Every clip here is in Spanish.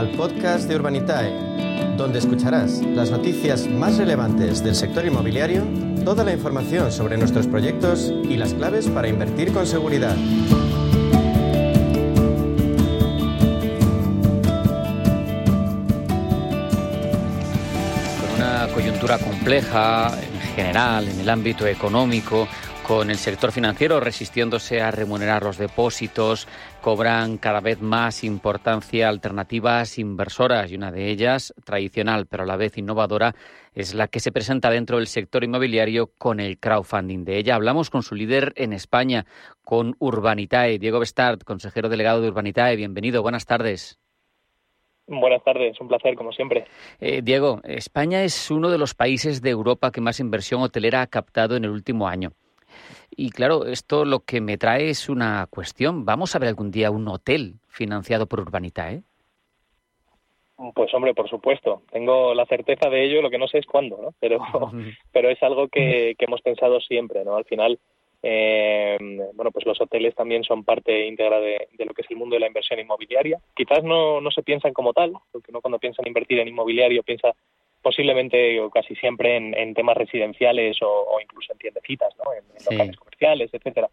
al podcast de Urbanitae, donde escucharás las noticias más relevantes del sector inmobiliario, toda la información sobre nuestros proyectos y las claves para invertir con seguridad. Con una coyuntura compleja en general en el ámbito económico, con el sector financiero resistiéndose a remunerar los depósitos, cobran cada vez más importancia alternativas inversoras y una de ellas, tradicional pero a la vez innovadora, es la que se presenta dentro del sector inmobiliario con el crowdfunding. De ella hablamos con su líder en España, con Urbanitae, Diego Bestard, consejero delegado de Urbanitae. Bienvenido, buenas tardes. Buenas tardes, un placer como siempre. Eh, Diego, España es uno de los países de Europa que más inversión hotelera ha captado en el último año. Y claro, esto lo que me trae es una cuestión. ¿Vamos a ver algún día un hotel financiado por Urbanitae? Pues hombre, por supuesto. Tengo la certeza de ello, lo que no sé es cuándo, ¿no? Pero, pero es algo que, hemos pensado siempre, ¿no? Al final, eh, bueno, pues los hoteles también son parte íntegra de, lo que es el mundo de la inversión inmobiliaria. Quizás no, no se piensan como tal, porque uno cuando piensa en invertir en inmobiliario piensa posiblemente o casi siempre en, temas residenciales o, incluso en tiendecitas, ¿no? en, locales comerciales, etcétera.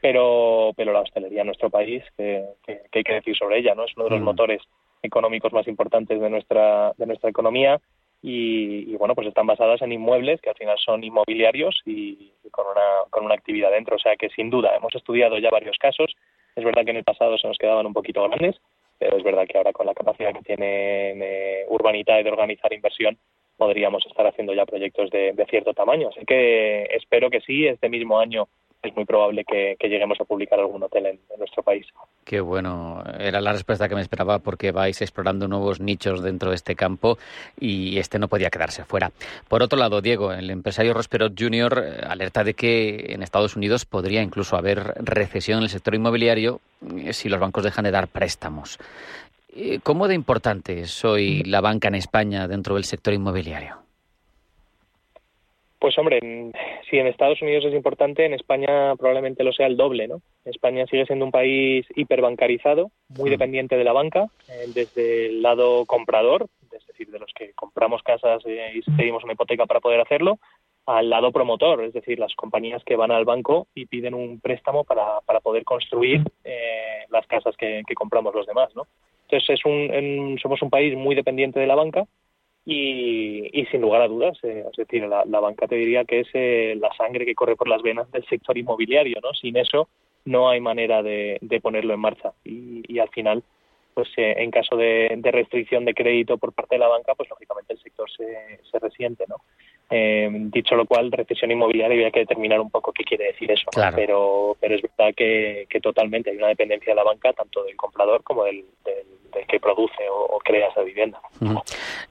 Pero, pero la hostelería en nuestro país, que, hay que decir sobre ella, no es uno de los mm. motores económicos más importantes de nuestra de nuestra economía y, bueno pues están basadas en inmuebles que al final son inmobiliarios y, con una con una actividad dentro o sea que sin duda hemos estudiado ya varios casos es verdad que en el pasado se nos quedaban un poquito grandes pero es verdad que ahora con la capacidad que tiene eh, Urbanita de organizar inversión podríamos estar haciendo ya proyectos de, cierto tamaño. Así que espero que sí, este mismo año es muy probable que, lleguemos a publicar algún hotel en, nuestro país. Qué bueno, era la respuesta que me esperaba porque vais explorando nuevos nichos dentro de este campo y este no podía quedarse fuera. Por otro lado, Diego, el empresario Rosperot Jr. Eh, alerta de que en Estados Unidos podría incluso haber recesión en el sector inmobiliario eh, si los bancos dejan de dar préstamos. Eh, ¿Cómo de importante es hoy la banca en España dentro del sector inmobiliario? Pues hombre, si en Estados Unidos es importante, en España probablemente lo sea el doble, ¿no? España sigue siendo un país hiperbancarizado, muy hmm. dependiente de la banca, eh, desde el lado comprador, es decir, de los que compramos casas eh, y pedimos una hipoteca para poder hacerlo, al lado promotor, es decir, las compañías que van al banco y piden un préstamo para, para poder construir las casas que, que compramos los demás, ¿no? Entonces es un, somos un país muy dependiente de la banca y, sin lugar a dudas, eh, es decir, la, banca te diría que es eh, la sangre que corre por las venas del sector inmobiliario, ¿no? Sin eso no hay manera de, ponerlo en marcha y, al final, pues eh, en caso de, restricción de crédito por parte de la banca, pues lógicamente el sector se, se resiente, ¿no? Eh, dicho lo cual, recesión inmobiliaria había que determinar un poco qué quiere decir eso. Pero, pero es verdad que, totalmente hay una dependencia de la banca, tanto del comprador como del, que produce o, crea esa vivienda.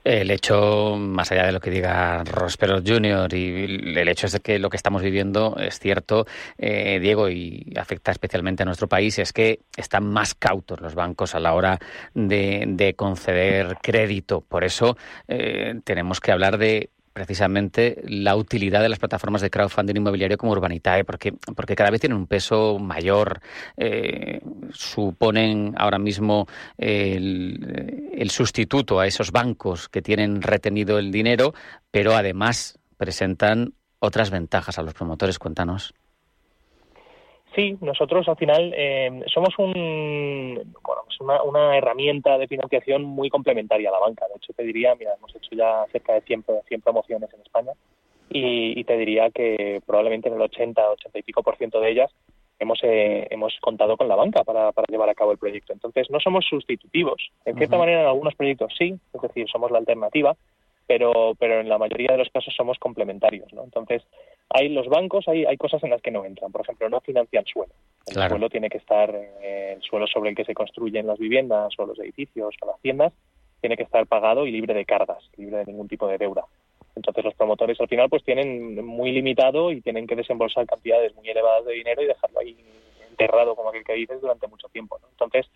El hecho, más allá de lo que diga Rospero Jr., y el hecho es de que lo que estamos viviendo es cierto, eh, Diego, y afecta especialmente a nuestro país, es que están más cautos los bancos a la hora de, conceder crédito. Por eso eh, tenemos que hablar de precisamente la utilidad de las plataformas de crowdfunding inmobiliario como Urbanitae, porque, porque cada vez tienen un peso mayor, eh, suponen ahora mismo el, el sustituto a esos bancos que tienen retenido el dinero, pero además presentan otras ventajas a los promotores. Cuéntanos. Sí, nosotros al final eh, somos un, bueno, pues una, herramienta de financiación muy complementaria a la banca. De hecho, te diría, mira, hemos hecho ya cerca de 100, 100 promociones en España y, te diría que probablemente en el 80, 80 y pico por ciento de ellas hemos, eh, hemos contado con la banca para, para llevar a cabo el proyecto. Entonces, no somos sustitutivos. En cierta manera, en algunos proyectos sí, es decir, somos la alternativa, pero, pero en la mayoría de los casos somos complementarios, ¿no? Entonces, hay los bancos, hay, hay cosas en las que no entran. Por ejemplo, no financian suelo. El suelo tiene que estar, eh, el suelo sobre el que se construyen las viviendas o los edificios o las tiendas, tiene que estar pagado y libre de cargas, libre de ningún tipo de deuda. Entonces los promotores al final pues tienen muy limitado y tienen que desembolsar cantidades muy elevadas de dinero y dejarlo ahí enterrado, como aquel que dices, durante mucho tiempo. ¿no? Entonces,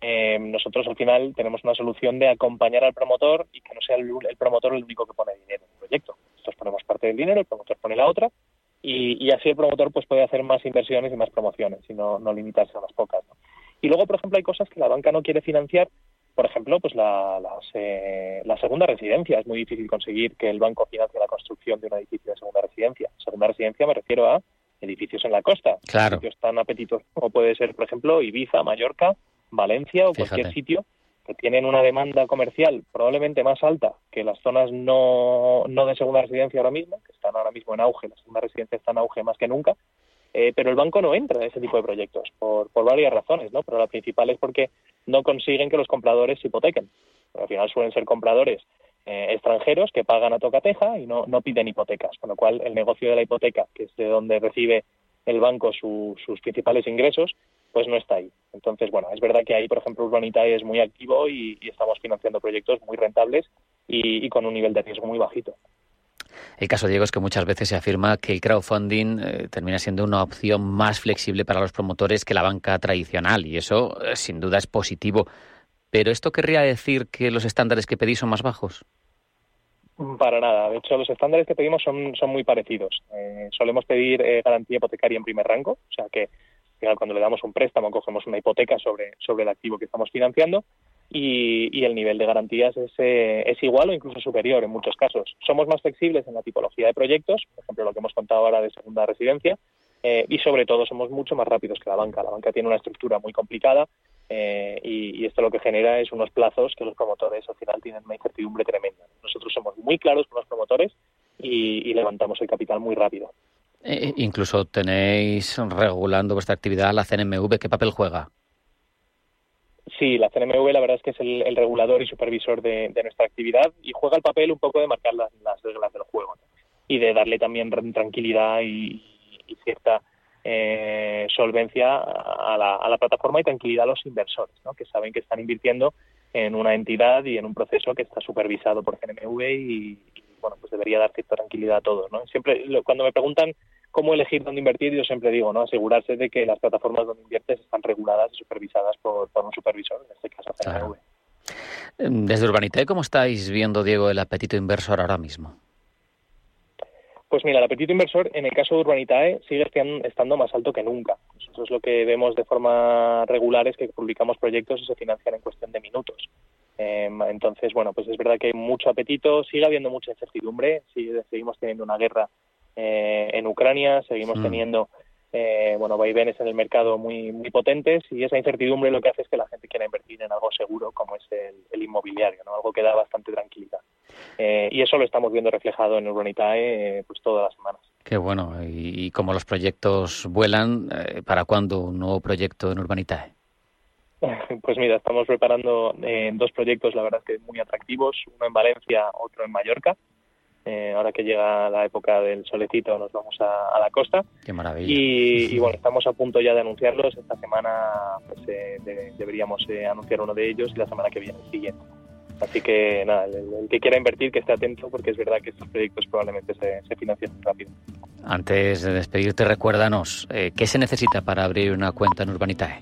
eh, nosotros al final tenemos una solución de acompañar al promotor y que no sea el, promotor el único que pone dinero en el proyecto. Nosotros ponemos parte del dinero, el promotor pone la otra y, así el promotor pues puede hacer más inversiones y más promociones y no, limitarse a las pocas. Y luego, por ejemplo, hay cosas que la banca no quiere financiar por ejemplo, pues la, eh, la, segunda residencia. Es muy difícil conseguir que el banco financie la construcción de un edificio de segunda residencia. Segunda residencia me refiero a edificios en la costa. Claro. Edificios tan apetitos como puede ser, por ejemplo, Ibiza, Mallorca, Valencia o cualquier sitio que tienen una demanda comercial probablemente más alta que las zonas no, no de segunda residencia ahora mismo, que están ahora mismo en auge, la segunda residencia está en auge más que nunca, eh, pero el banco no entra en ese tipo de proyectos por, por varias razones, ¿no? Pero la principal es porque no consiguen que los compradores hipotequen. al final suelen ser compradores eh, extranjeros que pagan a tocateja y no, no piden hipotecas, con lo cual el negocio de la hipoteca, que es de donde recibe el banco sus principales ingresos, pues no está ahí. Entonces, bueno, es verdad que ahí, por ejemplo, Urbanitae es muy activo y, estamos financiando proyectos muy rentables y, con un nivel de riesgo muy bajito. El caso, Diego, es que muchas veces se afirma que el crowdfunding eh, termina siendo una opción más flexible para los promotores que la banca tradicional y eso, eh, sin duda, es positivo. Pero ¿esto querría decir que los estándares que pedís son más bajos? Para nada. De hecho, los estándares que pedimos son, son muy parecidos. Eh, solemos pedir garantía hipotecaria en primer rango, o sea que cuando le damos un préstamo cogemos una hipoteca sobre, sobre el activo que estamos financiando y, el nivel de garantías es, eh, es igual o incluso superior en muchos casos. Somos más flexibles en la tipología de proyectos, por ejemplo lo que hemos contado ahora de segunda residencia, eh, y sobre todo somos mucho más rápidos que la banca. La banca tiene una estructura muy complicada eh, y, esto lo que genera es unos plazos que los promotores al final tienen una incertidumbre tremenda. Nosotros somos muy claros con los promotores y levantamos el capital muy rápido. Eh, incluso tenéis regulando vuestra actividad la CNMV. ¿Qué papel juega? Sí, la CNMV la verdad es que es el, regulador y supervisor de, nuestra actividad y juega el papel un poco de marcar las, reglas del juego y de darle también tranquilidad y, cierta eh, solvencia a la, plataforma y tranquilidad a los inversores, ¿no? que saben que están invirtiendo en una entidad y en un proceso que está supervisado por CNMV y, bueno, pues debería dar cierta tranquilidad a todos, ¿no? Siempre, cuando me preguntan cómo elegir dónde invertir, yo siempre digo, ¿no? Asegurarse de que las plataformas donde inviertes están reguladas y supervisadas por, un supervisor, en este caso CNV. Em, desde Urbanité, ¿cómo estáis viendo, Diego, el apetito inversor ahora mismo? Pues mira, el apetito inversor en el caso de Urbanitae sigue estando más alto que nunca. Nosotros lo que vemos de forma regular es que publicamos proyectos y se financian en cuestión de minutos. Em, entonces, bueno, pues es verdad que hay mucho apetito, sigue habiendo mucha incertidumbre, seguimos teniendo una guerra eh, en Ucrania, seguimos mm. teniendo eh, bueno, vaivenes en el mercado muy, muy potentes y esa incertidumbre lo que hace es que la gente quiera invertir en algo seguro como es el, inmobiliario, ¿no? algo que da bastante tranquilidad. Eh, y eso lo estamos viendo reflejado en Urbanitae pues todas las semanas. Qué bueno. Y, como los proyectos vuelan, ¿para cuándo un nuevo proyecto en Urbanitae? Pues mira, estamos preparando eh, dos proyectos, la verdad es que muy atractivos, uno en Valencia, otro en Mallorca. Eh, ahora que llega la época del solecito nos vamos a, la costa. Qué maravilla. Y, bueno, estamos a punto ya de anunciarlos. Esta semana pues, eh, deberíamos anunciar uno de ellos y la semana que viene el siguiente. Así que nada, el, que quiera invertir que esté atento porque es verdad que estos proyectos probablemente se, se financien rápido. Antes de despedirte, recuérdanos, ¿qué se necesita para abrir una cuenta en Urbanitae?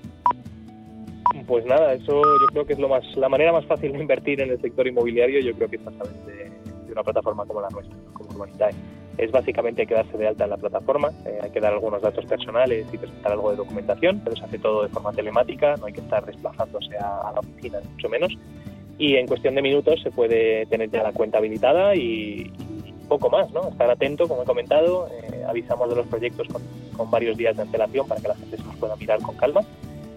Pues nada, eso yo creo que es lo más, la manera más fácil de invertir en el sector inmobiliario, yo creo que es a través de, una plataforma como la nuestra, como Urbanitae. Es básicamente quedarse de alta en la plataforma, eh, hay que dar algunos datos personales y presentar algo de documentación, pero se hace todo de forma telemática, no hay que estar desplazándose a, la oficina, mucho menos. Y en cuestión de minutos se puede tener ya la cuenta habilitada y, poco más, ¿no? Estar atento, como he comentado, eh, avisamos de los proyectos con, con varios días de antelación para que la gente se los pueda mirar con calma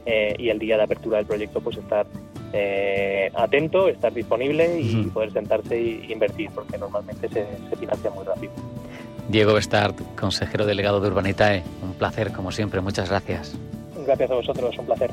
eh, y el día de apertura del proyecto pues estar eh, atento, estar disponible y poder sentarse e invertir, porque normalmente se, se financia muy rápido. Diego Bestard, consejero delegado de Urbanitae, un placer como siempre, muchas gracias. Gracias a vosotros, un placer.